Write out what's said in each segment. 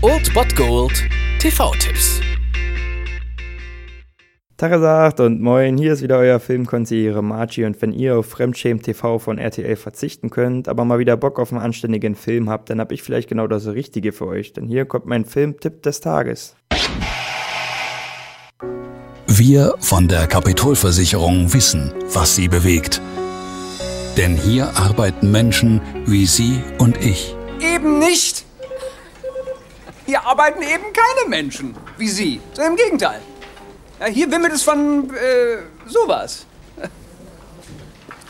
Old Bot Gold TV-Tipps. Tagesagt und moin, hier ist wieder euer Filmkonsigliere Margie und wenn ihr auf Fremdschämen TV von RTL verzichten könnt, aber mal wieder Bock auf einen anständigen Film habt, dann hab ich vielleicht genau das Richtige für euch, denn hier kommt mein Filmtipp des Tages. Wir von der Kapitolversicherung wissen, was sie bewegt. Denn hier arbeiten Menschen wie Sie und ich. Eben nicht! Hier arbeiten eben keine Menschen wie Sie. So im Gegenteil. Ja, hier wimmelt es von äh, sowas.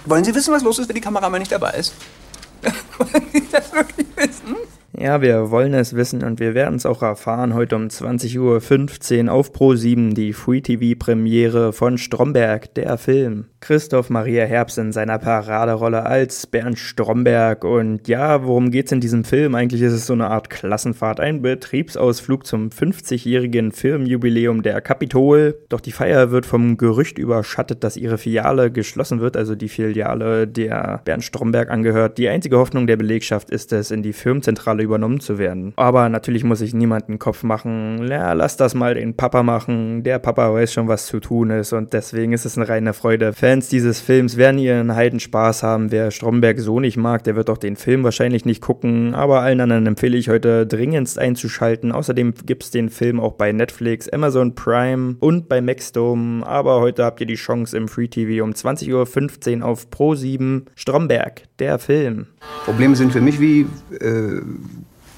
Wollen Sie wissen, was los ist, wenn die Kamera mal nicht dabei ist? Wollen Sie das wirklich wissen? Ja, wir wollen es wissen und wir werden es auch erfahren heute um 20.15 Uhr auf Pro7 die Free TV Premiere von Stromberg, der Film. Christoph Maria Herbst in seiner Paraderolle als Bernd Stromberg und ja, worum geht's in diesem Film? Eigentlich ist es so eine Art Klassenfahrt, ein Betriebsausflug zum 50-jährigen Firmenjubiläum der Kapitol. Doch die Feier wird vom Gerücht überschattet, dass ihre Filiale geschlossen wird, also die Filiale, der Bernd Stromberg angehört. Die einzige Hoffnung der Belegschaft ist es, in die Firmenzentrale übernommen zu werden. Aber natürlich muss ich niemanden Kopf machen. Ja, lass das mal den Papa machen. Der Papa weiß schon, was zu tun ist und deswegen ist es eine reine Freude. Fans dieses Films werden ihren Heidenspaß haben. Wer Stromberg so nicht mag, der wird auch den Film wahrscheinlich nicht gucken. Aber allen anderen empfehle ich heute dringendst einzuschalten. Außerdem gibt es den Film auch bei Netflix, Amazon Prime und bei Maxdome. Aber heute habt ihr die Chance im Free TV um 20.15 Uhr auf Pro 7. Stromberg, der Film. Probleme sind für mich wie, äh,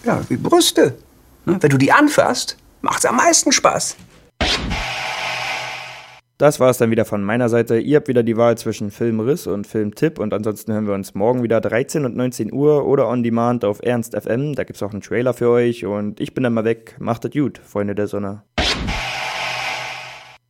ja, wie Brüste. Ne? Wenn du die anfasst, macht's am meisten Spaß. Das war es dann wieder von meiner Seite. Ihr habt wieder die Wahl zwischen Filmriss und Filmtipp und ansonsten hören wir uns morgen wieder 13 und 19 Uhr oder on demand auf Ernst FM. Da gibt's auch einen Trailer für euch und ich bin dann mal weg. Macht es gut, Freunde der Sonne.